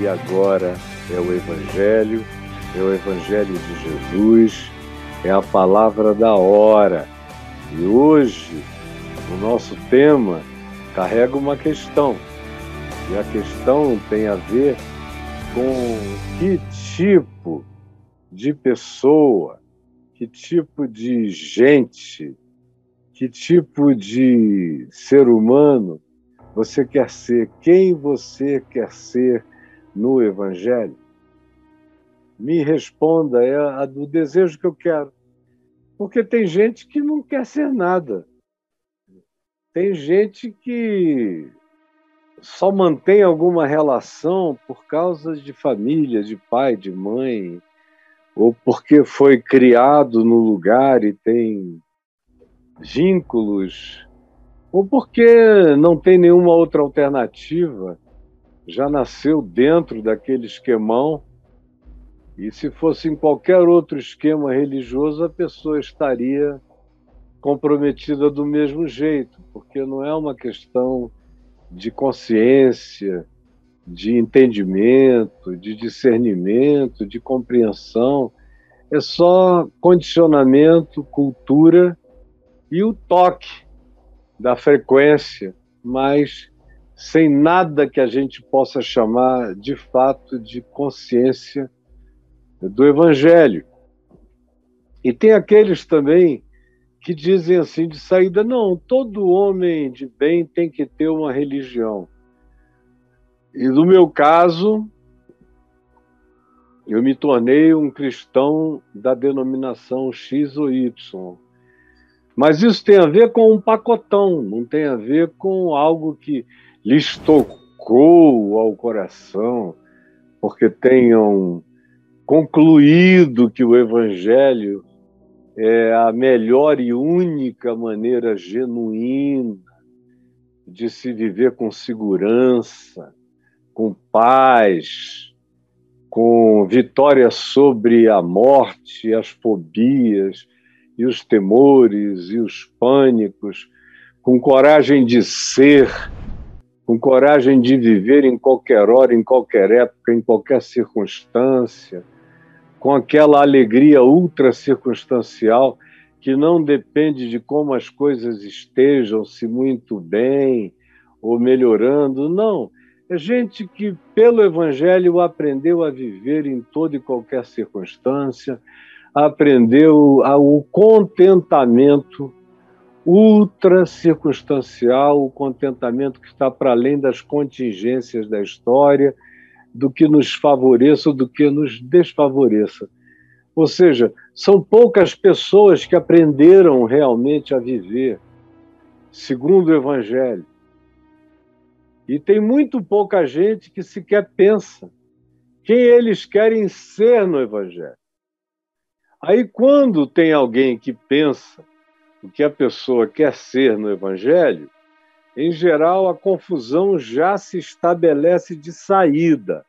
e agora é o Evangelho, é o Evangelho de Jesus, é a palavra da hora. E hoje o nosso tema carrega uma questão. E a questão tem a ver com que tipo de pessoa, que tipo de gente, que tipo de ser humano você quer ser, quem você quer ser no Evangelho? Me responda, é a do desejo que eu quero. Porque tem gente que não quer ser nada. Tem gente que só mantém alguma relação por causa de família, de pai, de mãe, ou porque foi criado no lugar e tem vínculos, ou porque não tem nenhuma outra alternativa, já nasceu dentro daquele esquemão. E se fosse em qualquer outro esquema religioso, a pessoa estaria comprometida do mesmo jeito, porque não é uma questão de consciência, de entendimento, de discernimento, de compreensão. É só condicionamento, cultura e o toque da frequência, mas sem nada que a gente possa chamar de fato de consciência do Evangelho. E tem aqueles também que dizem assim de saída: não, todo homem de bem tem que ter uma religião. E no meu caso, eu me tornei um cristão da denominação X ou Y. Mas isso tem a ver com um pacotão, não tem a ver com algo que lhes tocou ao coração, porque tenham concluído que o Evangelho é a melhor e única maneira genuína de se viver com segurança, com paz, com vitória sobre a morte, as fobias e os temores e os pânicos, com coragem de ser, com coragem de viver em qualquer hora, em qualquer época, em qualquer circunstância com aquela alegria ultra circunstancial que não depende de como as coisas estejam, se muito bem ou melhorando, não. É gente que, pelo Evangelho, aprendeu a viver em toda e qualquer circunstância, aprendeu o contentamento ultra circunstancial, o contentamento que está para além das contingências da história do que nos favoreça do que nos desfavoreça. Ou seja, são poucas pessoas que aprenderam realmente a viver segundo o Evangelho. E tem muito pouca gente que sequer pensa quem eles querem ser no Evangelho. Aí, quando tem alguém que pensa o que a pessoa quer ser no Evangelho, em geral, a confusão já se estabelece de saída.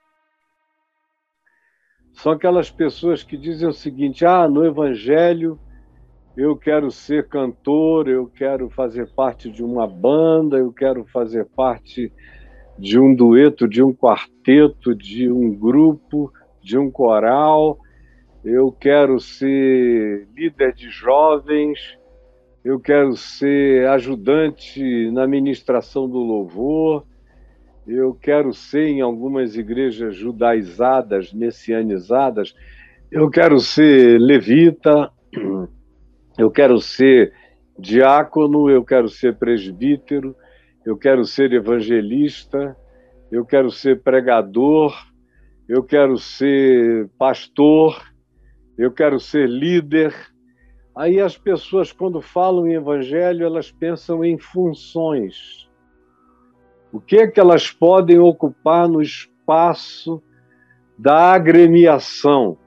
São aquelas pessoas que dizem o seguinte: ah, no Evangelho eu quero ser cantor, eu quero fazer parte de uma banda, eu quero fazer parte de um dueto, de um quarteto, de um grupo, de um coral, eu quero ser líder de jovens, eu quero ser ajudante na ministração do louvor, eu quero ser em algumas igrejas judaizadas, messianizadas, eu quero ser levita, eu quero ser diácono, eu quero ser presbítero, eu quero ser evangelista, eu quero ser pregador, eu quero ser pastor, eu quero ser líder, Aí as pessoas, quando falam em evangelho, elas pensam em funções. O que é que elas podem ocupar no espaço da agremiação,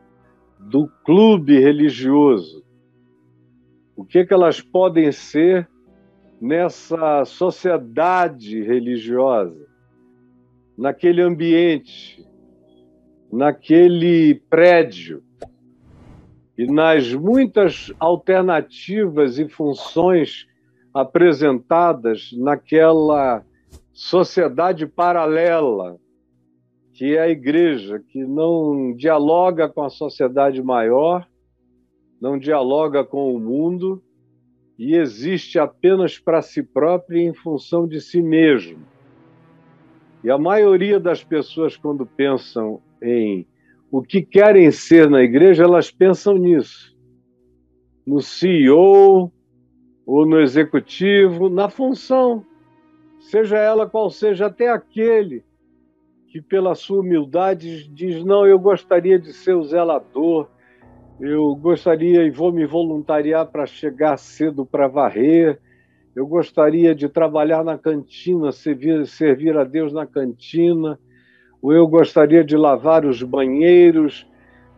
do clube religioso? O que é que elas podem ser nessa sociedade religiosa, naquele ambiente, naquele prédio? E nas muitas alternativas e funções apresentadas naquela sociedade paralela que é a igreja, que não dialoga com a sociedade maior, não dialoga com o mundo e existe apenas para si própria em função de si mesmo. E a maioria das pessoas, quando pensam em o que querem ser na igreja, elas pensam nisso. No CEO ou no executivo, na função, seja ela qual seja, até aquele que, pela sua humildade, diz: Não, eu gostaria de ser o zelador, eu gostaria e vou me voluntariar para chegar cedo para varrer, eu gostaria de trabalhar na cantina, servir, servir a Deus na cantina, ou eu gostaria de lavar os banheiros,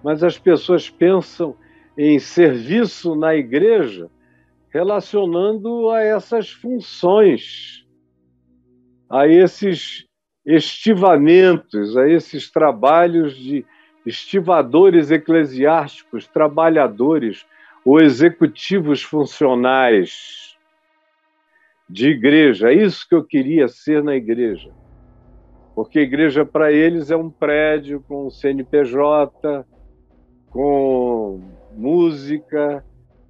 mas as pessoas pensam em serviço na igreja relacionando a essas funções, a esses estivamentos, a esses trabalhos de estivadores eclesiásticos, trabalhadores ou executivos funcionais de igreja. É isso que eu queria ser na igreja. Porque igreja para eles é um prédio com CNPJ, com música,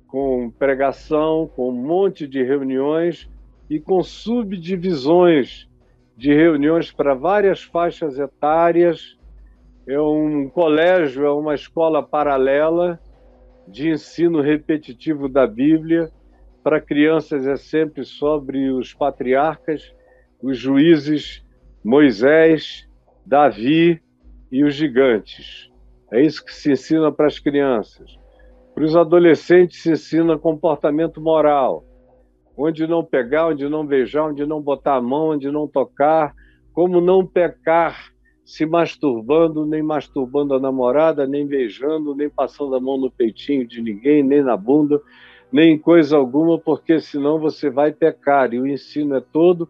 com pregação, com um monte de reuniões e com subdivisões de reuniões para várias faixas etárias. É um colégio, é uma escola paralela de ensino repetitivo da Bíblia. Para crianças é sempre sobre os patriarcas, os juízes, Moisés, Davi e os gigantes. É isso que se ensina para as crianças. Para os adolescentes se ensina comportamento moral onde não pegar, onde não beijar, onde não botar a mão, onde não tocar, como não pecar se masturbando, nem masturbando a namorada, nem beijando, nem passando a mão no peitinho de ninguém, nem na bunda, nem coisa alguma, porque senão você vai pecar. E o ensino é todo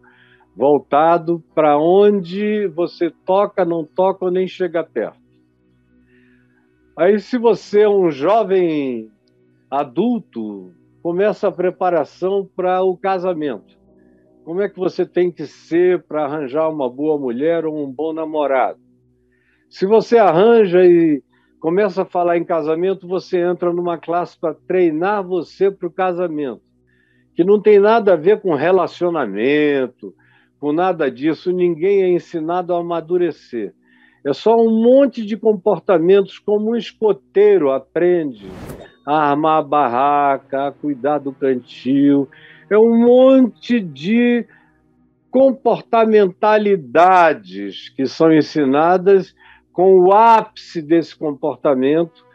voltado para onde você toca, não toca ou nem chega perto. Aí, se você é um jovem adulto, começa a preparação para o casamento. Como é que você tem que ser para arranjar uma boa mulher ou um bom namorado? Se você arranja e começa a falar em casamento, você entra numa classe para treinar você para o casamento, que não tem nada a ver com relacionamento, com nada disso. Ninguém é ensinado a amadurecer. É só um monte de comportamentos como um escoteiro aprende a armar a barraca, a cuidar do cantil. É um monte de comportamentalidades que são ensinadas com o ápice desse comportamento,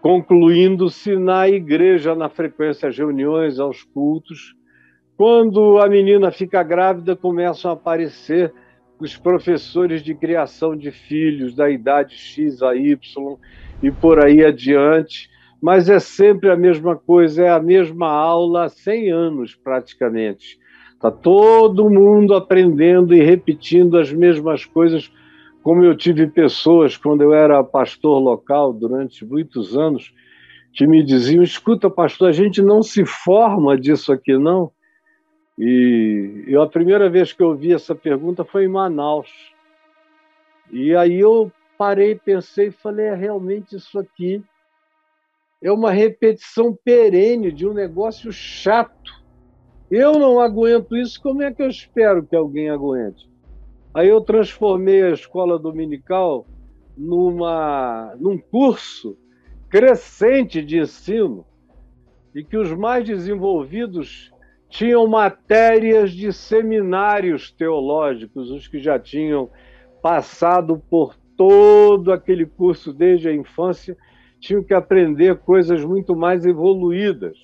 concluindo-se na igreja, na frequência às reuniões, aos cultos. Quando a menina fica grávida, começam a aparecer os professores de criação de filhos da idade X a Y e por aí adiante, mas é sempre a mesma coisa, é a mesma aula há 100 anos praticamente. Está todo mundo aprendendo e repetindo as mesmas coisas, como eu tive pessoas quando eu era pastor local durante muitos anos que me diziam: escuta, pastor, a gente não se forma disso aqui, não. E eu, a primeira vez que eu ouvi essa pergunta foi em Manaus. E aí eu parei, pensei e falei: é realmente isso aqui é uma repetição perene de um negócio chato. Eu não aguento isso, como é que eu espero que alguém aguente? Aí eu transformei a escola dominical numa, num curso crescente de ensino e que os mais desenvolvidos tinham matérias de seminários teológicos, os que já tinham passado por todo aquele curso desde a infância tinham que aprender coisas muito mais evoluídas.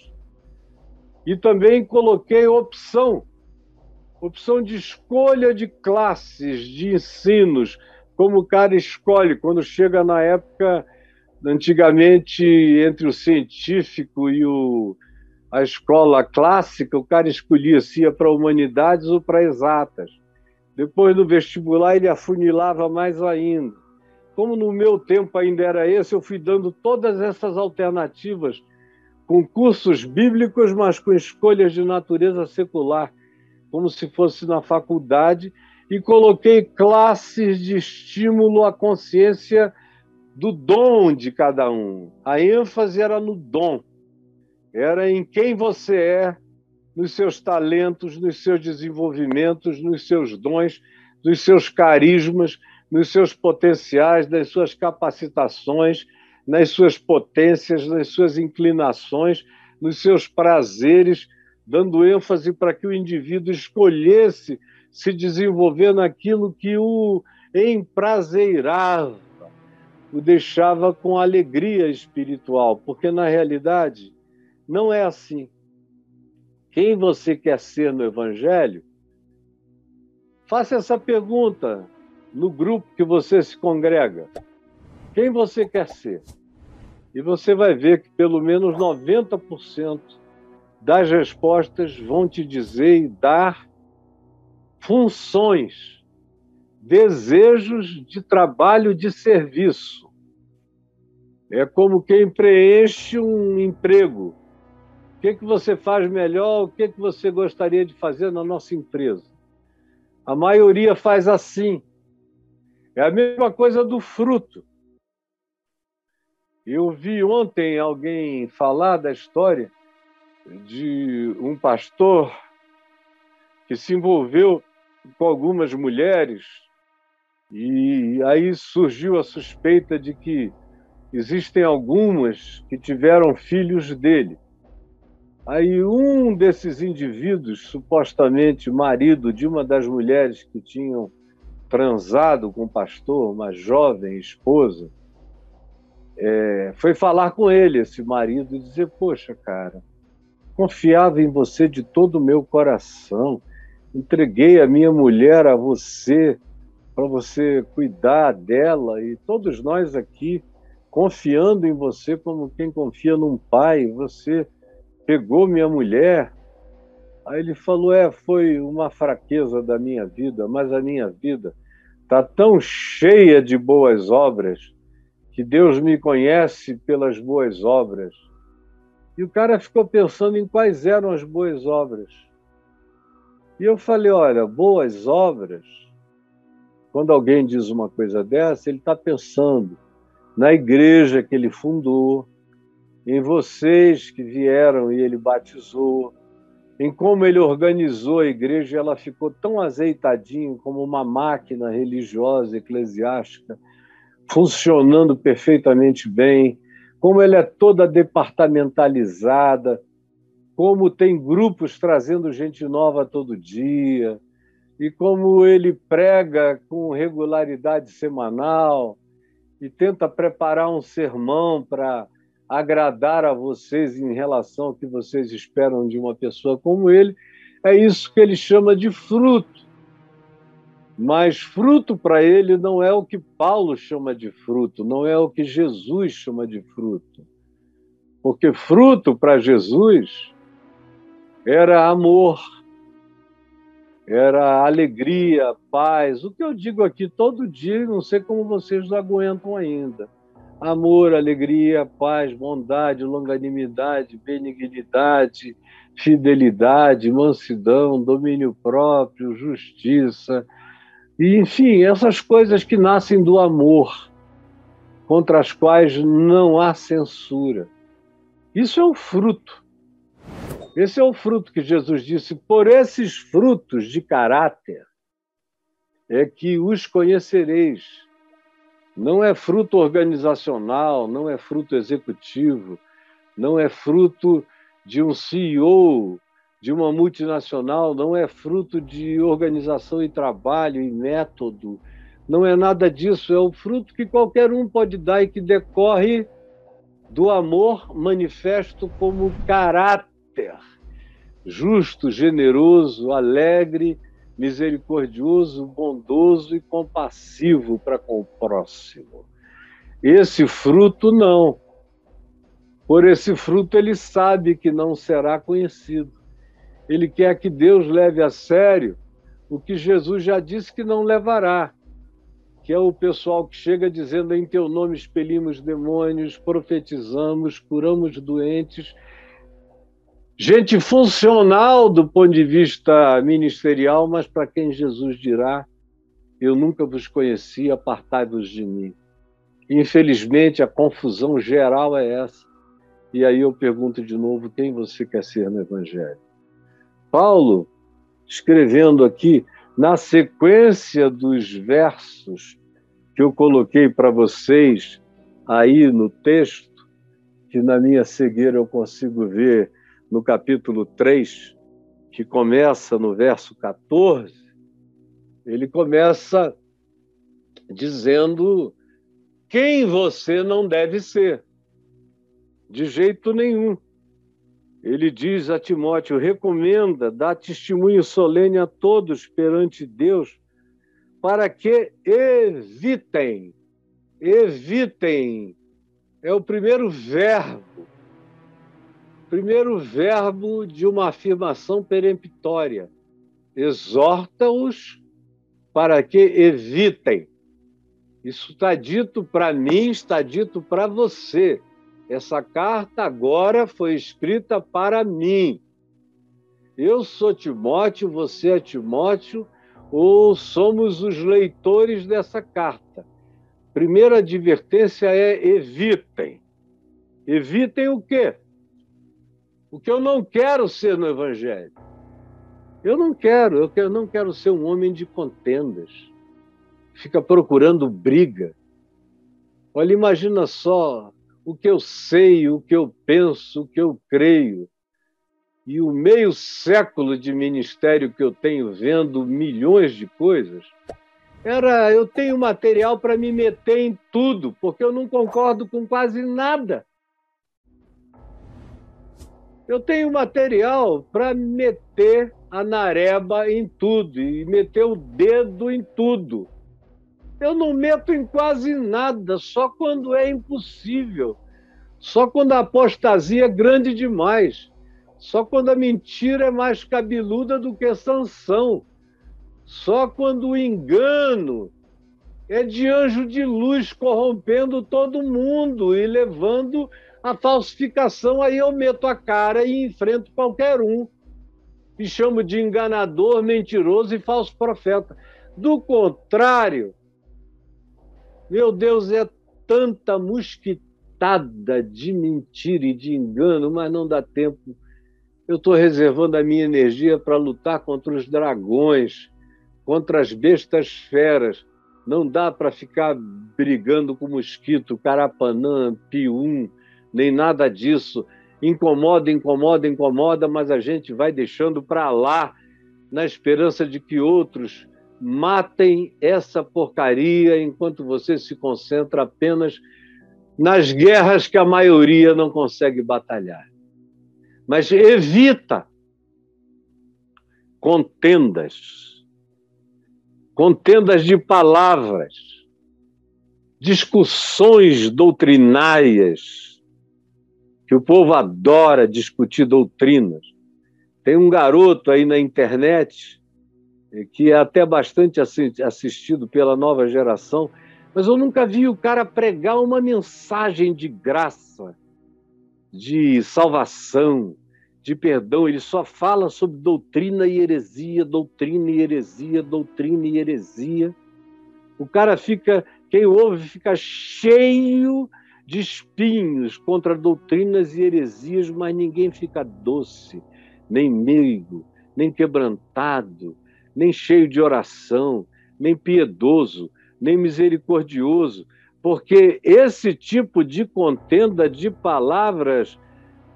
E também coloquei opção, opção de escolha de classes, de ensinos, como o cara escolhe quando chega na época, antigamente, entre o científico e o, a escola clássica, o cara escolhia se ia para humanidades ou para exatas. Depois no vestibular ele afunilava mais ainda como no meu tempo ainda era esse, eu fui dando todas essas alternativas com cursos bíblicos, mas com escolhas de natureza secular, como se fosse na faculdade, e coloquei classes de estímulo à consciência do dom de cada um. A ênfase era no dom, era em quem você é, nos seus talentos, nos seus desenvolvimentos, nos seus dons, nos seus carismas, nos seus potenciais, nas suas capacitações, nas suas potências, nas suas inclinações, nos seus prazeres, dando ênfase para que o indivíduo escolhesse se desenvolver naquilo que o emprazeirava, o deixava com alegria espiritual, porque na realidade não é assim. Quem você quer ser no Evangelho? Faça essa pergunta no grupo que você se congrega. Quem você quer ser? E você vai ver que pelo menos 90% das respostas vão te dizer e dar funções, desejos de trabalho de serviço. É como quem preenche um emprego. Que, que você faz melhor? O que, que você gostaria de fazer na nossa empresa? A maioria faz assim. É a mesma coisa do fruto. Eu vi ontem alguém falar da história de um pastor que se envolveu com algumas mulheres e aí surgiu a suspeita de que existem algumas que tiveram filhos dele. Aí um desses indivíduos, supostamente marido de uma das mulheres que tinham transado com o pastor, uma jovem esposa, é, foi falar com ele, esse marido, e dizer: Poxa, cara, confiava em você de todo o meu coração, entreguei a minha mulher a você, para você cuidar dela, e todos nós aqui, confiando em você como quem confia num pai, você pegou minha mulher. Aí ele falou: É, foi uma fraqueza da minha vida, mas a minha vida está tão cheia de boas obras que Deus me conhece pelas boas obras. E o cara ficou pensando em quais eram as boas obras. E eu falei: olha, boas obras, quando alguém diz uma coisa dessa, ele está pensando na igreja que ele fundou, em vocês que vieram e ele batizou, em como ele organizou a igreja, ela ficou tão azeitadinho como uma máquina religiosa, eclesiástica, funcionando perfeitamente bem, como ela é toda departamentalizada, como tem grupos trazendo gente nova todo dia, e como ele prega com regularidade semanal e tenta preparar um sermão para agradar a vocês em relação ao que vocês esperam de uma pessoa como ele, é isso que ele chama de fruto. Mas fruto para ele não é o que Paulo chama de fruto, não é o que Jesus chama de fruto. Porque fruto para Jesus era amor, era alegria, paz. O que eu digo aqui todo dia, não sei como vocês aguentam ainda. Amor, alegria, paz, bondade, longanimidade, benignidade, fidelidade, mansidão, domínio próprio, justiça, e, enfim, essas coisas que nascem do amor, contra as quais não há censura. Isso é o fruto. Esse é o fruto que Jesus disse: por esses frutos de caráter é que os conhecereis. Não é fruto organizacional, não é fruto executivo, não é fruto de um CEO de uma multinacional não é fruto de organização e trabalho e método, não é nada disso, é o fruto que qualquer um pode dar e que decorre do amor manifesto como caráter. Justo, generoso, alegre, misericordioso, bondoso e compassivo para com o próximo. Esse fruto não. Por esse fruto ele sabe que não será conhecido. Ele quer que Deus leve a sério o que Jesus já disse que não levará, que é o pessoal que chega dizendo em teu nome expelimos demônios, profetizamos, curamos doentes. Gente funcional do ponto de vista ministerial, mas para quem Jesus dirá Eu nunca vos conheci, apartai-vos de mim. Infelizmente, a confusão geral é essa. E aí eu pergunto de novo: quem você quer ser no Evangelho? Paulo, escrevendo aqui, na sequência dos versos que eu coloquei para vocês aí no texto, que na minha cegueira eu consigo ver no capítulo 3, que começa no verso 14, ele começa dizendo quem você não deve ser. De jeito nenhum. Ele diz a Timóteo: recomenda, dá testemunho solene a todos perante Deus, para que evitem, evitem, é o primeiro verbo, primeiro verbo de uma afirmação peremptória. Exorta-os para que evitem. Isso está dito para mim, está dito para você. Essa carta agora foi escrita para mim. Eu sou Timóteo, você é Timóteo, ou somos os leitores dessa carta. Primeira advertência é evitem. Evitem o quê? O que eu não quero ser no Evangelho. Eu não quero, eu não quero ser um homem de contendas fica procurando briga. Olha, imagina só o que eu sei, o que eu penso, o que eu creio. E o meio século de ministério que eu tenho vendo milhões de coisas, era eu tenho material para me meter em tudo, porque eu não concordo com quase nada. Eu tenho material para meter a nareba em tudo e meter o dedo em tudo. Eu não meto em quase nada, só quando é impossível. Só quando a apostasia é grande demais. Só quando a mentira é mais cabeluda do que sanção. Só quando o engano é de anjo de luz corrompendo todo mundo e levando a falsificação. Aí eu meto a cara e enfrento qualquer um. E chamo de enganador, mentiroso e falso profeta. Do contrário, meu Deus, é tanta mosquitada de mentira e de engano, mas não dá tempo. Eu estou reservando a minha energia para lutar contra os dragões, contra as bestas feras. Não dá para ficar brigando com mosquito, carapanã, pium, nem nada disso. Incomoda, incomoda, incomoda, mas a gente vai deixando para lá na esperança de que outros matem essa porcaria enquanto você se concentra apenas nas guerras que a maioria não consegue batalhar. Mas evita contendas, contendas de palavras, discussões doutrinárias, que o povo adora discutir doutrinas. Tem um garoto aí na internet que é até bastante assistido pela nova geração, mas eu nunca vi o cara pregar uma mensagem de graça, de salvação, de perdão. Ele só fala sobre doutrina e heresia, doutrina e heresia, doutrina e heresia. O cara fica, quem ouve, fica cheio de espinhos contra doutrinas e heresias, mas ninguém fica doce, nem meigo, nem quebrantado, nem cheio de oração, nem piedoso, nem misericordioso, porque esse tipo de contenda de palavras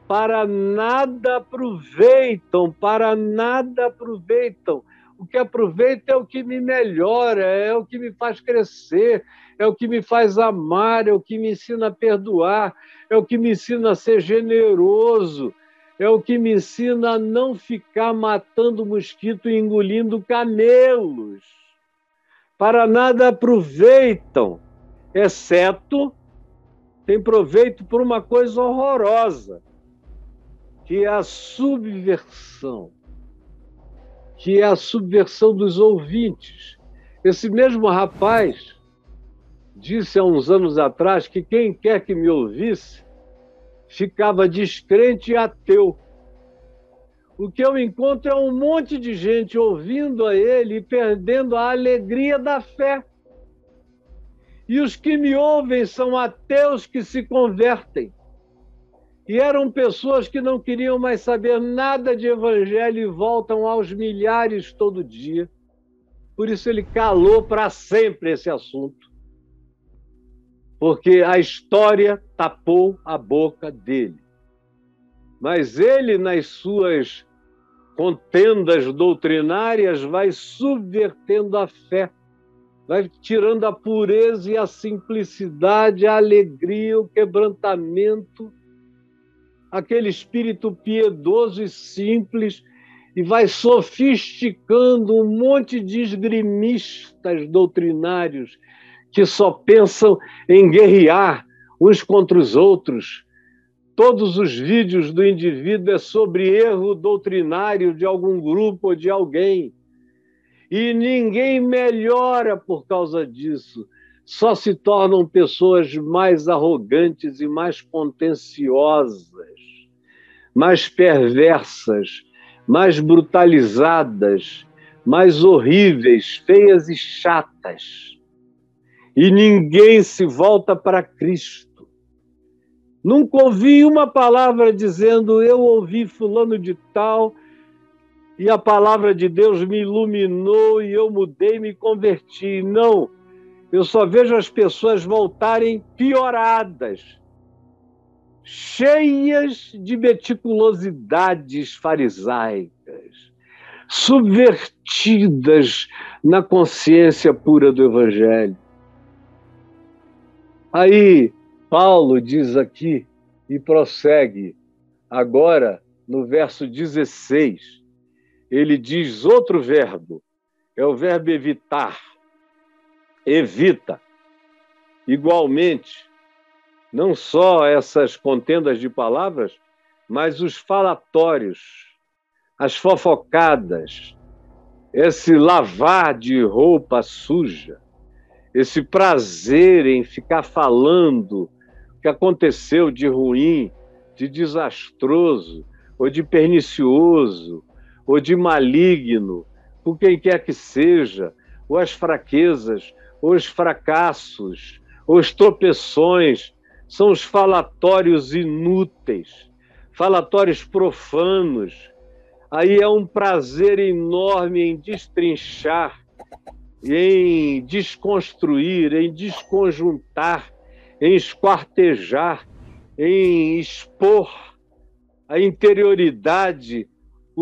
para nada aproveitam, para nada aproveitam. O que aproveita é o que me melhora, é o que me faz crescer, é o que me faz amar, é o que me ensina a perdoar, é o que me ensina a ser generoso, é o que me ensina a não ficar matando mosquito e engolindo camelos. Para nada aproveitam, exceto tem proveito por uma coisa horrorosa, que é a subversão, que é a subversão dos ouvintes. Esse mesmo rapaz disse há uns anos atrás que quem quer que me ouvisse ficava descrente e ateu. o que eu encontro é um monte de gente ouvindo a ele e perdendo a alegria da fé. E os que me ouvem são ateus que se convertem. E eram pessoas que não queriam mais saber nada de evangelho e voltam aos milhares todo dia. Por isso ele calou para sempre esse assunto. Porque a história tapou a boca dele. Mas ele, nas suas contendas doutrinárias, vai subvertendo a fé, vai tirando a pureza e a simplicidade, a alegria, o quebrantamento, aquele espírito piedoso e simples, e vai sofisticando um monte de esgrimistas doutrinários que só pensam em guerrear uns contra os outros, Todos os vídeos do indivíduo é sobre erro doutrinário de algum grupo ou de alguém. E ninguém melhora por causa disso. Só se tornam pessoas mais arrogantes e mais contenciosas, mais perversas, mais brutalizadas, mais horríveis, feias e chatas. E ninguém se volta para Cristo Nunca ouvi uma palavra dizendo eu ouvi fulano de tal e a palavra de Deus me iluminou e eu mudei, me converti. Não, eu só vejo as pessoas voltarem pioradas, cheias de meticulosidades farisaicas, subvertidas na consciência pura do Evangelho. Aí Paulo diz aqui e prossegue, agora no verso 16, ele diz outro verbo, é o verbo evitar. Evita. Igualmente, não só essas contendas de palavras, mas os falatórios, as fofocadas, esse lavar de roupa suja, esse prazer em ficar falando que aconteceu de ruim, de desastroso, ou de pernicioso, ou de maligno, por quem quer que seja, ou as fraquezas, os fracassos, os tropeções, são os falatórios inúteis, falatórios profanos. Aí é um prazer enorme em destrinchar, em desconstruir, em desconjuntar em esquartejar, em expor a interioridade,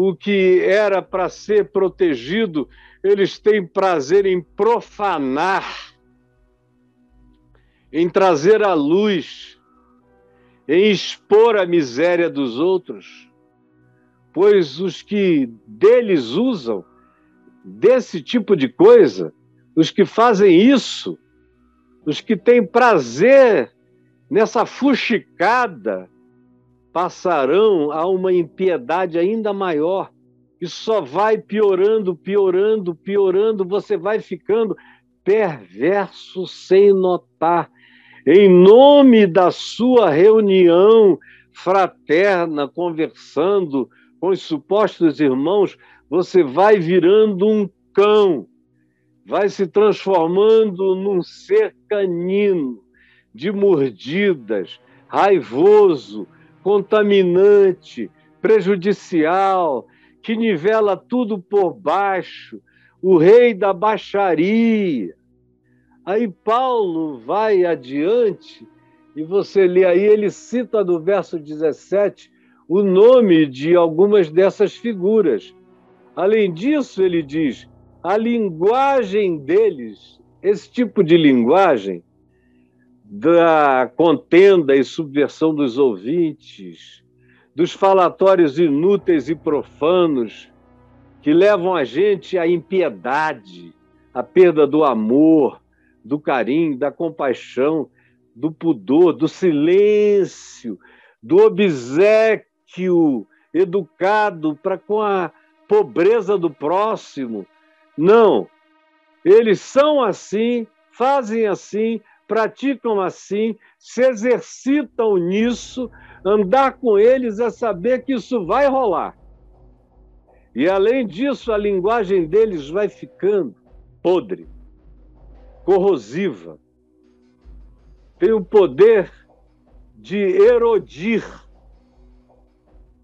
o que era para ser protegido, eles têm prazer em profanar, em trazer à luz, em expor a miséria dos outros, pois os que deles usam desse tipo de coisa, os que fazem isso, os que têm prazer nessa fuxicada passarão a uma impiedade ainda maior, que só vai piorando, piorando, piorando, você vai ficando perverso sem notar. Em nome da sua reunião fraterna, conversando com os supostos irmãos, você vai virando um cão vai se transformando num ser canino, de mordidas, raivoso, contaminante, prejudicial, que nivela tudo por baixo, o rei da baixaria. Aí Paulo vai adiante e você lê aí, ele cita no verso 17 o nome de algumas dessas figuras. Além disso, ele diz: a linguagem deles, esse tipo de linguagem da contenda e subversão dos ouvintes, dos falatórios inúteis e profanos que levam a gente à impiedade, à perda do amor, do carinho, da compaixão, do pudor, do silêncio, do obsequio educado para com a pobreza do próximo, não. Eles são assim, fazem assim, praticam assim, se exercitam nisso. Andar com eles é saber que isso vai rolar. E além disso, a linguagem deles vai ficando podre, corrosiva. Tem o poder de erodir,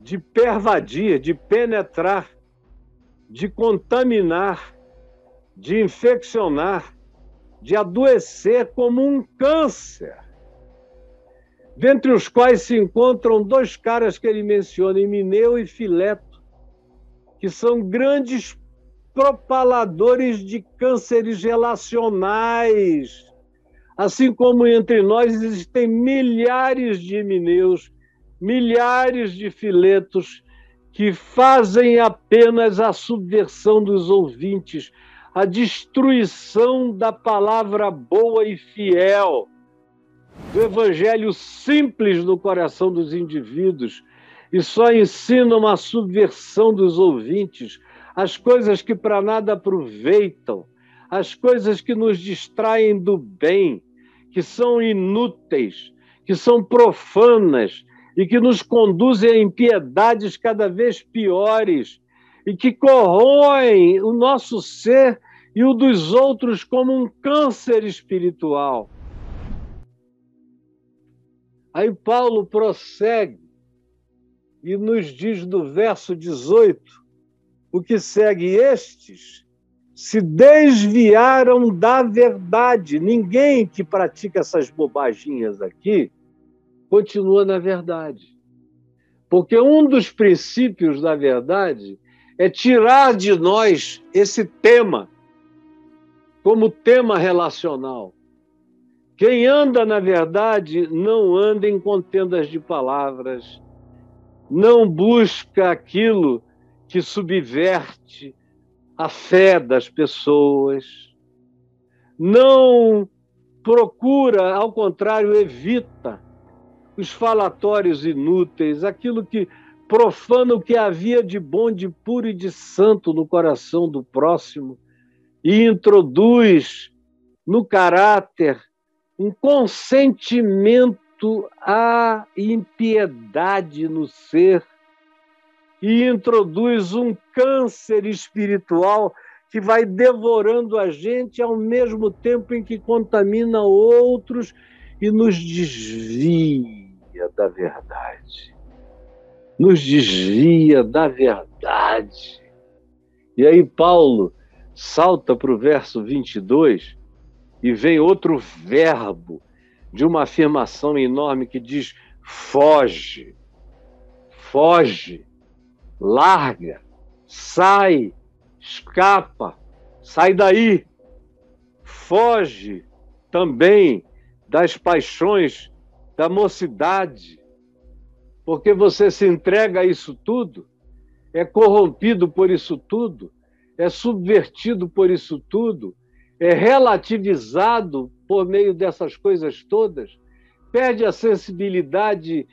de pervadir, de penetrar, de contaminar, de infeccionar, de adoecer como um câncer. Dentre os quais se encontram dois caras que ele menciona, Mineu e Fileto que são grandes propaladores de cânceres relacionais. Assim como entre nós existem milhares de mineus, milhares de filetos que fazem apenas a subversão dos ouvintes, a destruição da palavra boa e fiel, do evangelho simples no coração dos indivíduos, e só ensinam a subversão dos ouvintes, as coisas que para nada aproveitam, as coisas que nos distraem do bem, que são inúteis, que são profanas e que nos conduzem a impiedades cada vez piores e que corroem o nosso ser e o dos outros como um câncer espiritual. Aí Paulo prossegue e nos diz no verso 18 o que segue: Estes se desviaram da verdade. Ninguém que pratica essas bobaginhas aqui continua na verdade. Porque um dos princípios da verdade é tirar de nós esse tema como tema relacional. Quem anda na verdade não anda em contendas de palavras, não busca aquilo que subverte a fé das pessoas, não procura, ao contrário, evita os falatórios inúteis, aquilo que profana o que havia de bom, de puro e de santo no coração do próximo e introduz no caráter um consentimento a impiedade no ser e introduz um câncer espiritual que vai devorando a gente ao mesmo tempo em que contamina outros e nos desvia da verdade. Nos desvia da verdade. E aí Paulo salta para o verso 22 e vem outro verbo de uma afirmação enorme que diz: foge, foge, larga, sai, escapa, sai daí, foge também das paixões da mocidade, porque você se entrega a isso tudo, é corrompido por isso tudo, é subvertido por isso tudo, é relativizado por meio dessas coisas todas, perde a sensibilidade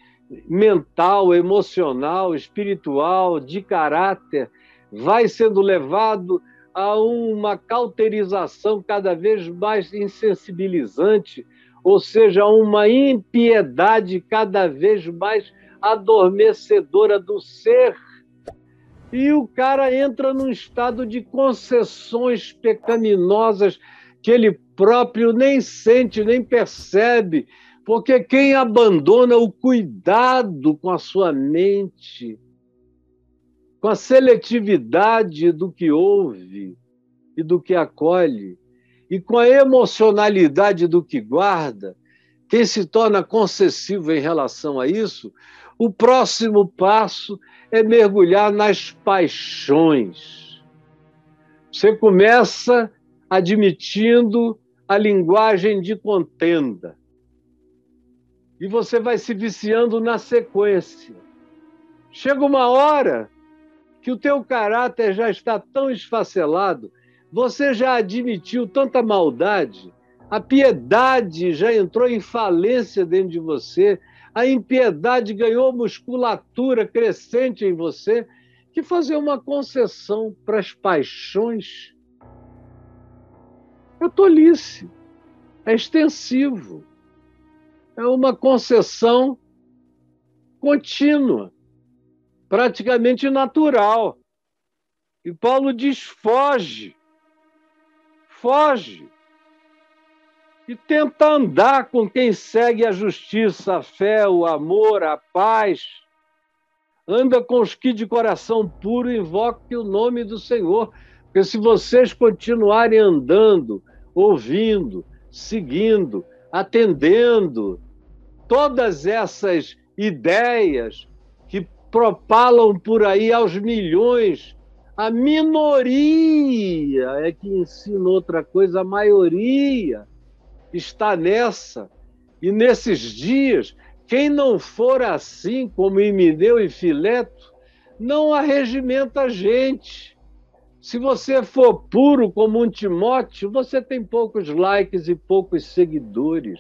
mental, emocional, espiritual, de caráter, vai sendo levado a uma cauterização cada vez mais insensibilizante, ou seja, uma impiedade cada vez mais adormecedora do ser. E o cara entra num estado de concessões pecaminosas que ele próprio nem sente, nem percebe, porque quem abandona o cuidado com a sua mente, com a seletividade do que ouve e do que acolhe, e com a emocionalidade do que guarda, quem se torna concessivo em relação a isso, o próximo passo é mergulhar nas paixões. Você começa admitindo a linguagem de contenda. E você vai se viciando na sequência. Chega uma hora que o teu caráter já está tão esfacelado, você já admitiu tanta maldade, a piedade já entrou em falência dentro de você, a impiedade ganhou musculatura crescente em você, que fazer uma concessão para as paixões é tolice, é extensivo, é uma concessão contínua, praticamente natural. E Paulo diz: foge, foge. E tenta andar com quem segue a justiça, a fé, o amor, a paz. Anda com os que de coração puro invoquem o nome do Senhor. Porque se vocês continuarem andando, ouvindo, seguindo, atendendo todas essas ideias que propalam por aí aos milhões, a minoria é que ensina outra coisa, a maioria está nessa. E nesses dias, quem não for assim, como Emineu e Fileto, não arregimenta a gente. Se você for puro como um Timóteo, você tem poucos likes e poucos seguidores,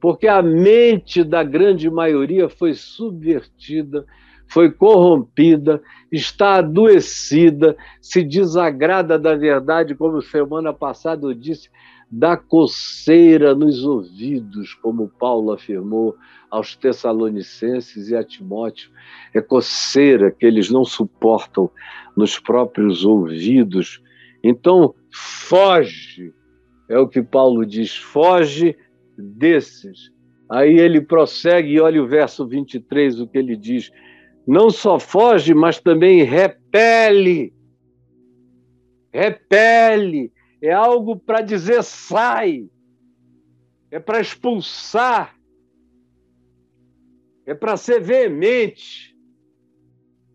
porque a mente da grande maioria foi subvertida, foi corrompida, está adoecida, se desagrada da verdade, como semana passada eu disse, dá coceira nos ouvidos, como Paulo afirmou aos Tessalonicenses e a Timóteo. É coceira que eles não suportam nos próprios ouvidos. Então, foge, é o que Paulo diz, foge desses. Aí ele prossegue e olha o verso 23, o que ele diz. Não só foge, mas também repele. Repele é algo para dizer sai, é para expulsar, é para ser veemente,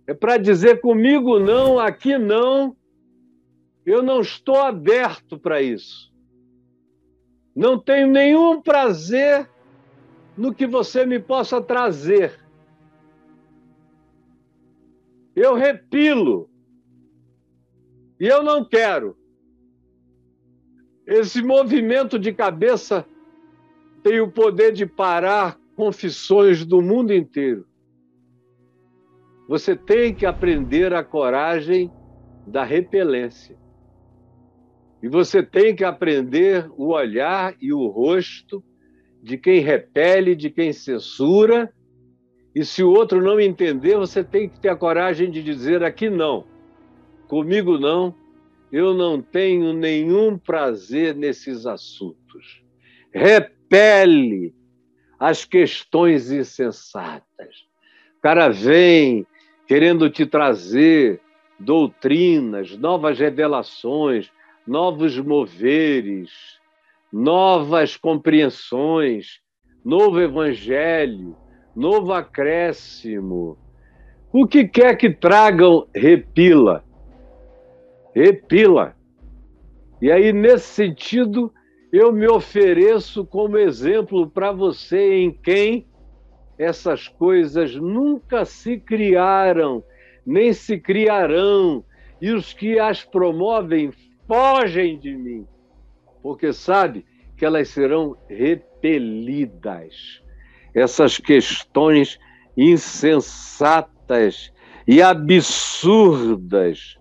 é para dizer comigo não, aqui não, eu não estou aberto para isso. Não tenho nenhum prazer no que você me possa trazer. Eu repilo. E eu não quero. Esse movimento de cabeça tem o poder de parar confissões do mundo inteiro. Você tem que aprender a coragem da repelência. E você tem que aprender o olhar e o rosto de quem repele, de quem censura. E se o outro não entender, você tem que ter a coragem de dizer aqui não. Comigo não, eu não tenho nenhum prazer nesses assuntos. Repele as questões insensatas. O cara vem querendo te trazer doutrinas, novas revelações, novos moveres, novas compreensões, novo evangelho, novo acréscimo. O que quer que tragam, repila repila. E aí, nesse sentido, eu me ofereço como exemplo para você em quem essas coisas nunca se criaram, nem se criarão, e os que as promovem fogem de mim, porque sabe que elas serão repelidas. Essas questões insensatas e absurdas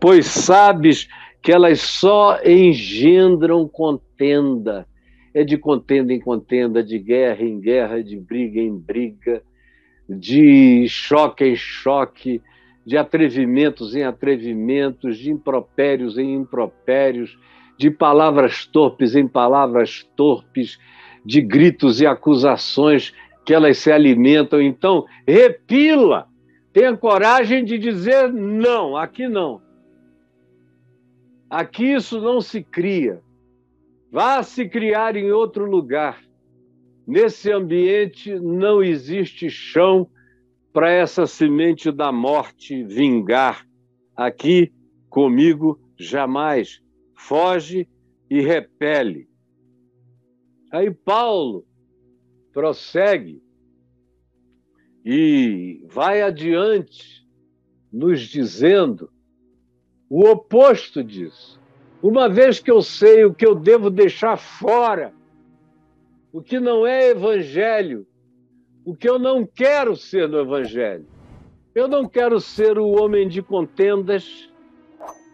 pois sabes que elas só engendram contenda. É de contenda em contenda, de guerra em guerra, de briga em briga, de choque em choque, de atrevimentos em atrevimentos, de impropérios em impropérios, de palavras torpes em palavras torpes, de gritos e acusações que elas se alimentam. Então, repila, tenha coragem de dizer não, aqui não. Aqui isso não se cria. Vá se criar em outro lugar. Nesse ambiente não existe chão para essa semente da morte vingar. Aqui, comigo, jamais. Foge e repele. Aí Paulo prossegue e vai adiante, nos dizendo o oposto disso. Uma vez que eu sei o que eu devo deixar fora, o que não é evangelho, o que eu não quero ser no evangelho. Eu não quero ser o homem de contendas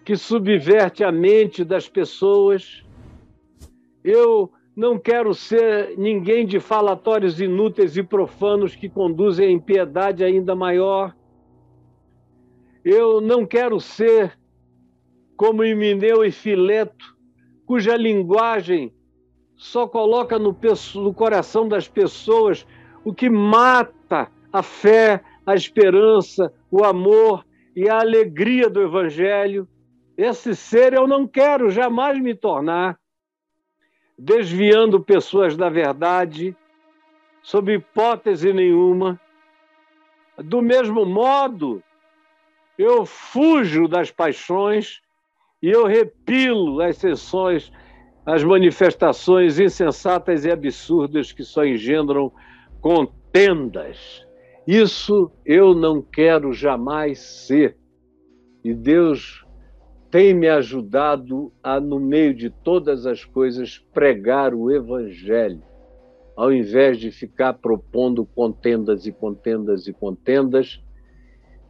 que subverte a mente das pessoas. Eu não quero ser ninguém de falatórios inúteis e profanos que conduzem a impiedade ainda maior. Eu não quero ser como Himeneu e Fileto, cuja linguagem só coloca no, no coração das pessoas o que mata a fé, a esperança, o amor e a alegria do Evangelho. Esse ser eu não quero jamais me tornar, desviando pessoas da verdade, sob hipótese nenhuma. Do mesmo modo, eu fujo das paixões e eu repilo as sessões, as manifestações insensatas e absurdas que só engendram contendas. Isso eu não quero jamais ser. E Deus tem me ajudado a, no meio de todas as coisas, pregar o Evangelho, ao invés de ficar propondo contendas e contendas e contendas.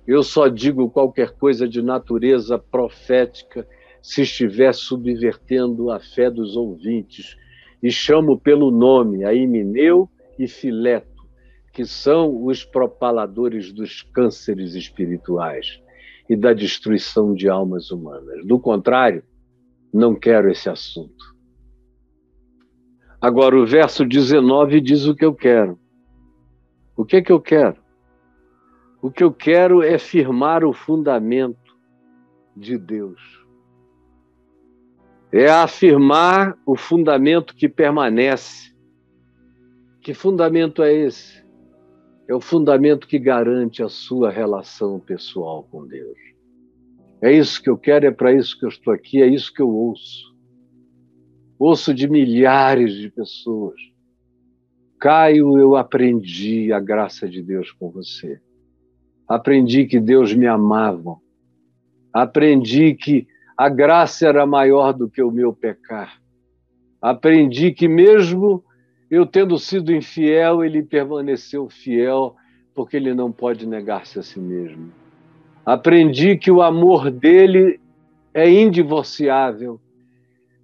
Eu só digo qualquer coisa de natureza profética se estiver subvertendo a fé dos ouvintes, e chamo pelo nome a Emineu e Fileto que são os propaladores dos cânceres espirituais e da destruição de almas humanas. Do contrário, não quero esse assunto. Agora, o verso 19 diz o que eu quero. O que é que eu quero? O que eu quero é firmar o fundamento de Deus. É afirmar o fundamento que permanece. Que fundamento é esse? é o fundamento que garante a sua relação pessoal com Deus. É isso que eu quero, é para isso que eu estou aqui, é isso que eu ouço. Ouço de milhares de pessoas. Caio, eu aprendi a graça de Deus com você. Aprendi que Deus me amava. Aprendi que a graça era maior do que o meu pecar. Aprendi que mesmo eu, tendo sido infiel, ele permaneceu fiel, porque ele não pode negar-se a si mesmo. Aprendi que o amor dele é indivociável,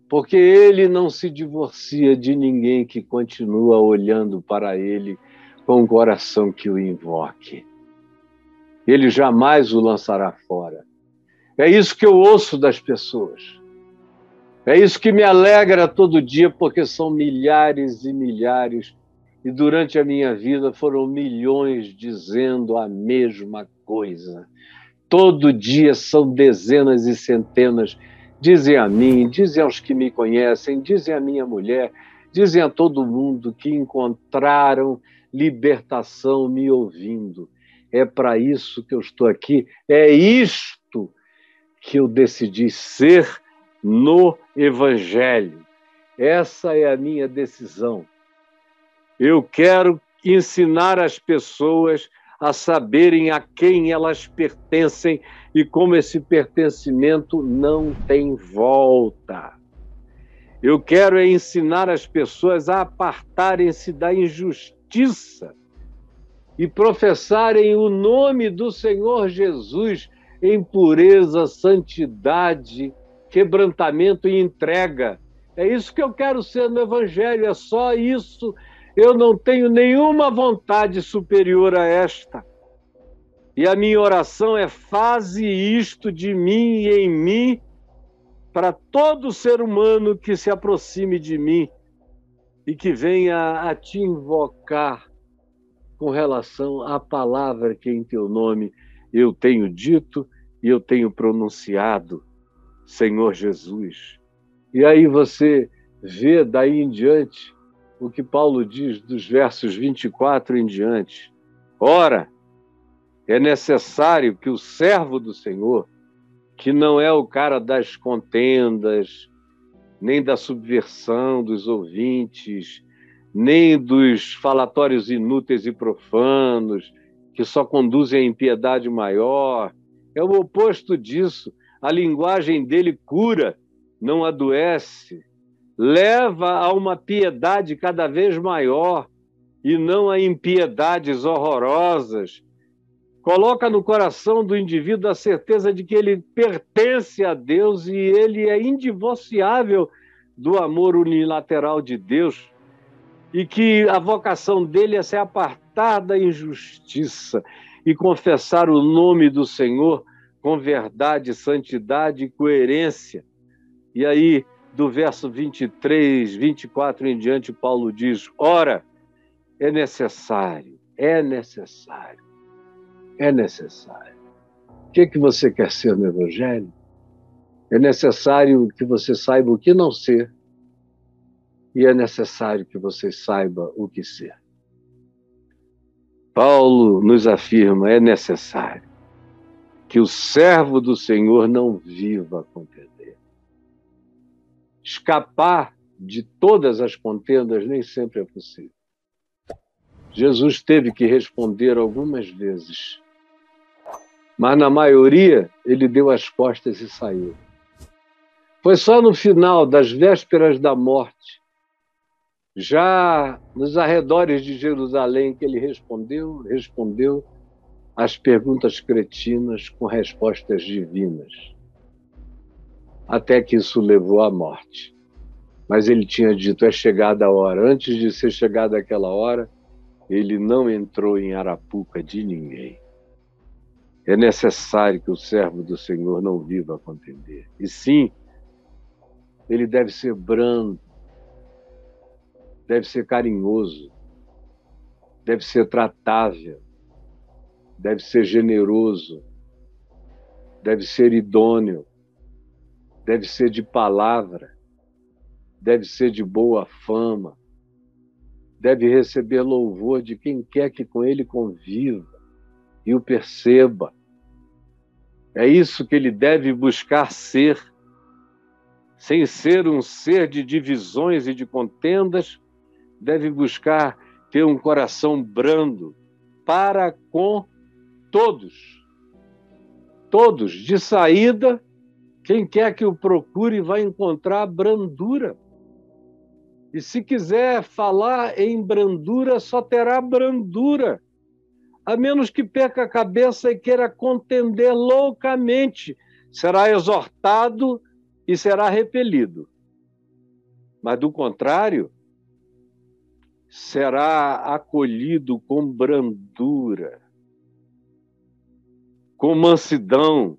porque ele não se divorcia de ninguém que continua olhando para ele com o coração que o invoque. Ele jamais o lançará fora. É isso que eu ouço das pessoas. É isso que me alegra todo dia, porque são milhares e milhares, e durante a minha vida foram milhões dizendo a mesma coisa. Todo dia são dezenas e centenas. Dizem a mim, dizem aos que me conhecem, dizem à minha mulher, dizem a todo mundo que encontraram libertação me ouvindo. É para isso que eu estou aqui, é isto que eu decidi ser no Evangelho. Essa é a minha decisão. Eu quero ensinar as pessoas a saberem a quem elas pertencem e como esse pertencimento não tem volta. Eu quero é ensinar as pessoas a apartarem-se da injustiça e professarem o nome do Senhor Jesus em pureza, santidade quebrantamento e entrega. É isso que eu quero ser no Evangelho, é só isso. Eu não tenho nenhuma vontade superior a esta. E a minha oração é: faze isto de mim e em mim, para todo ser humano que se aproxime de mim e que venha a te invocar com relação à palavra que em teu nome eu tenho dito e eu tenho pronunciado Senhor Jesus. E aí você vê daí em diante o que Paulo diz dos versos 24 em diante. Ora, é necessário que o servo do Senhor, que não é o cara das contendas, nem da subversão dos ouvintes, nem dos falatórios inúteis e profanos, que só conduzem à impiedade maior, é o oposto disso. A linguagem dele cura, não adoece, leva a uma piedade cada vez maior e não a impiedades horrorosas. Coloca no coração do indivíduo a certeza de que ele pertence a Deus e ele é indivociável do amor unilateral de Deus e que a vocação dele é se apartar da injustiça e confessar o nome do Senhor com verdade, santidade e coerência. E aí, do verso 23, 24 em diante, Paulo diz: Ora, é necessário, é necessário, é necessário. O que, é que você quer ser no Evangelho? É necessário que você saiba o que não ser, e é necessário que você saiba o que ser. Paulo nos afirma: é necessário que o servo do Senhor não viva a contender. Escapar de todas as contendas nem sempre é possível. Jesus teve que responder algumas vezes, mas na maioria ele deu as costas e saiu. Foi só no final das vésperas da morte já nos arredores de Jerusalém que ele respondeu, respondeu as perguntas cretinas com respostas divinas. Até que isso levou à morte. Mas ele tinha dito: é chegada a hora. Antes de ser chegada aquela hora, ele não entrou em arapuca de ninguém. É necessário que o servo do Senhor não viva a contender. E sim, ele deve ser brando, deve ser carinhoso, deve ser tratável, deve ser generoso, deve ser idôneo, deve ser de palavra, deve ser de boa fama, deve receber louvor de quem quer que com ele conviva e o perceba. É isso que ele deve buscar ser, sem ser um ser de divisões e de contendas, deve buscar ter um coração brando para com todos. Todos. De saída, quem quer que o procure vai encontrar brandura. E se quiser falar em brandura, só terá brandura. A menos que perca a cabeça e queira contender loucamente, será exortado e será repelido. Mas do contrário, será acolhido com brandura, com mansidão,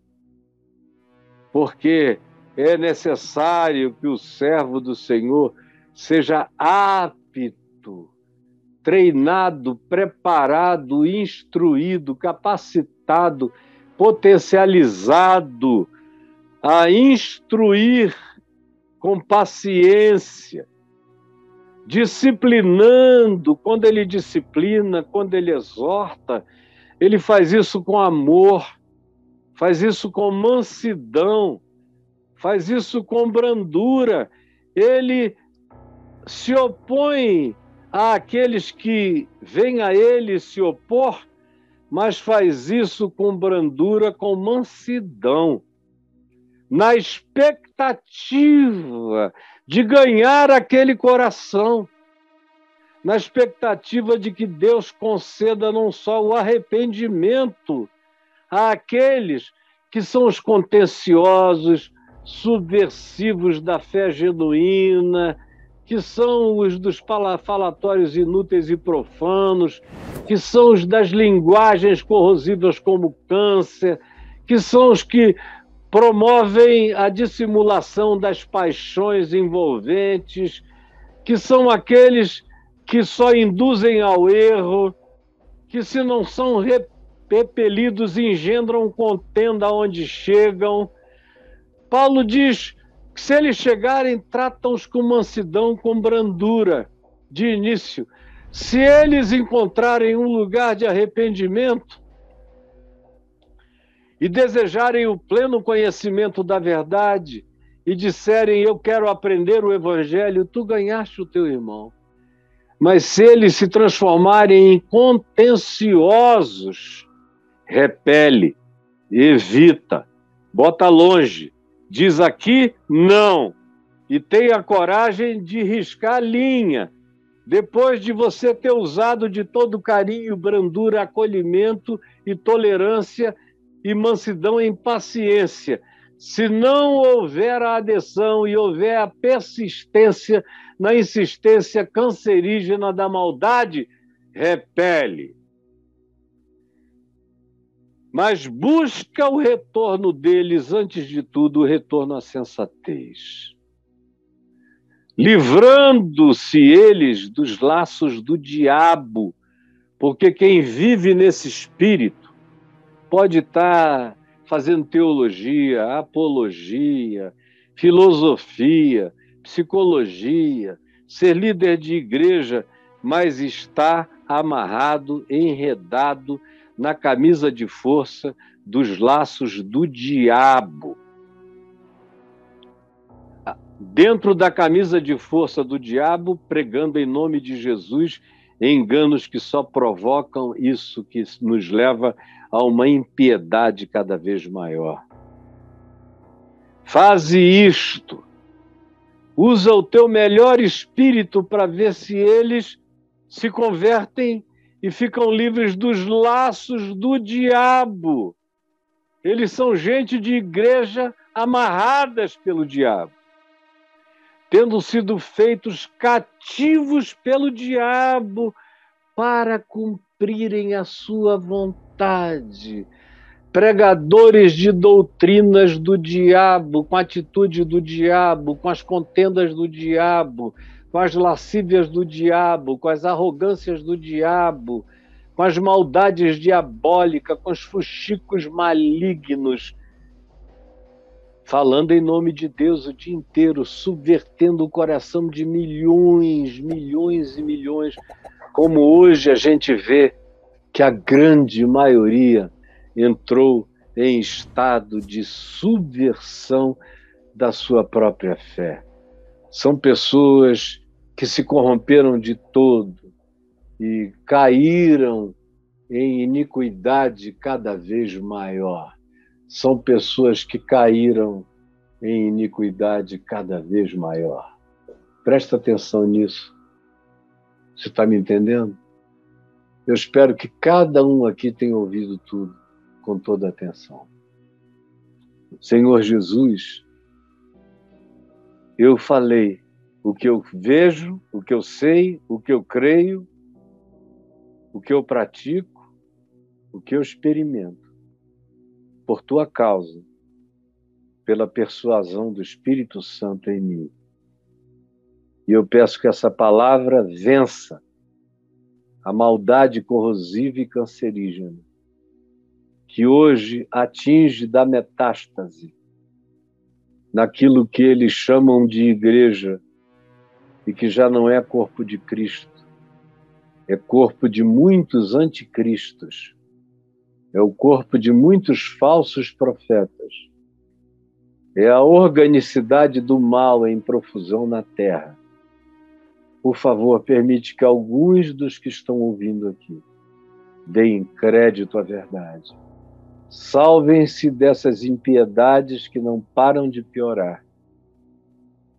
porque é necessário que o servo do Senhor seja apto, treinado, preparado, instruído, capacitado, potencializado a instruir com paciência, disciplinando, quando ele disciplina, quando ele exorta, ele faz isso com amor, faz isso com mansidão, faz isso com brandura. Ele se opõe àqueles que vêm a ele se opor, mas faz isso com brandura, com mansidão, na expectativa de ganhar aquele coração, na expectativa de que Deus conceda não só o arrependimento àqueles que são os contenciosos, subversivos da fé genuína, que são os dos falatórios inúteis e profanos, que são os das linguagens corrosivas como câncer, que são os que promovem a dissimulação das paixões envolventes, que são aqueles que só induzem ao erro, que se não são repelidos engendram contenda onde chegam. Paulo diz que se eles chegarem, tratam-os com mansidão, com brandura de início. Se eles encontrarem um lugar de arrependimento, e desejarem o pleno conhecimento da verdade e disserem eu quero aprender o evangelho, tu ganhaste o teu irmão. Mas se eles se transformarem em contenciosos, repele, evita, bota longe, diz aqui não, e tenha coragem de riscar linha, depois de você ter usado de todo carinho, brandura, acolhimento e tolerância e mansidão em paciência. Se não houver a adesão e houver a persistência na insistência cancerígena da maldade, repele. mas busca o retorno deles, antes de tudo, o retorno à sensatez. Livrando-se eles dos laços do diabo, porque quem vive nesse espírito pode estar fazendo teologia, apologia, filosofia, psicologia, ser líder de igreja, mas está amarrado, enredado na camisa de força dos laços do diabo. Dentro da camisa de força do diabo, pregando em nome de Jesus enganos que só provocam isso que nos leva a uma impiedade cada vez maior. Faze isto. Usa o teu melhor espírito para ver se eles se convertem e ficam livres dos laços do diabo. Eles são gente de igreja amarradas pelo diabo, tendo sido feitos cativos pelo diabo para cumprirem a sua vontade pregadores de doutrinas do diabo, com a atitude do diabo, com as contendas do diabo, com as lascívias do diabo, com as arrogâncias do diabo, com as maldades diabólicas, com os fuxicos malignos, falando em nome de Deus o dia inteiro, subvertendo o coração de milhões, milhões e milhões, como hoje a gente vê que a grande maioria entrou em estado de subversão da sua própria fé. São pessoas que se corromperam de todo e caíram em iniquidade cada vez maior. São pessoas que caíram em iniquidade cada vez maior. Presta atenção nisso. Você está me entendendo? Eu espero que cada um aqui tenha ouvido tudo com toda atenção. Senhor Jesus, eu falei o que eu vejo, o que eu sei, o que eu creio, o que eu pratico, o que eu experimento, por tua causa, pela persuasão do Espírito Santo em mim. E eu peço que essa palavra vença a maldade corrosiva e cancerígena que hoje atinge da metástase naquilo que eles chamam de igreja e que já não é corpo de Cristo, é corpo de muitos anticristos, é o corpo de muitos falsos profetas, é a organicidade do mal em profusão na terra. Por favor, permite que alguns dos que estão ouvindo aqui deem crédito à verdade. Salvem-se dessas impiedades que não param de piorar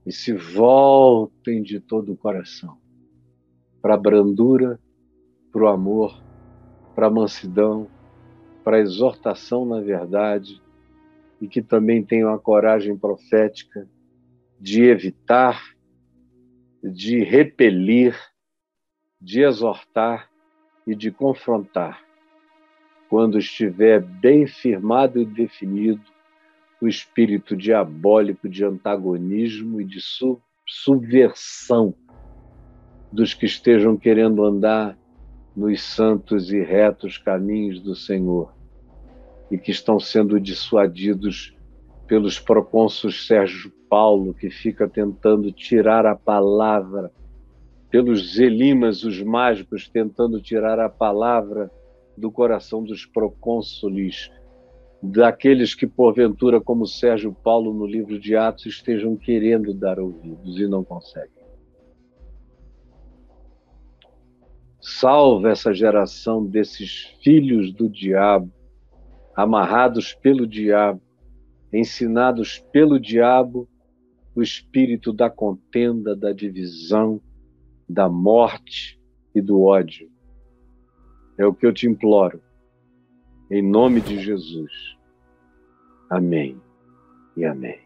e se voltem de todo o coração para a brandura, para o amor, para a mansidão, para a exortação na verdade e que também tenham a coragem profética de evitar, de repelir, de exortar e de confrontar. Quando estiver bem firmado e definido o espírito diabólico de antagonismo e de subversão dos que estejam querendo andar nos santos e retos caminhos do Senhor e que estão sendo dissuadidos pelos procônsulos Sérgio Paulo, que fica tentando tirar a palavra, pelos zelimas, os mágicos, tentando tirar a palavra do coração dos procônsules, daqueles que, porventura, como Sérgio Paulo no livro de Atos, estejam querendo dar ouvidos e não conseguem. Salva essa geração desses filhos do diabo, amarrados pelo diabo, ensinados pelo diabo, o espírito da contenda, da divisão, da morte e do ódio. É o que eu te imploro. Em nome de Jesus. Amém e amém.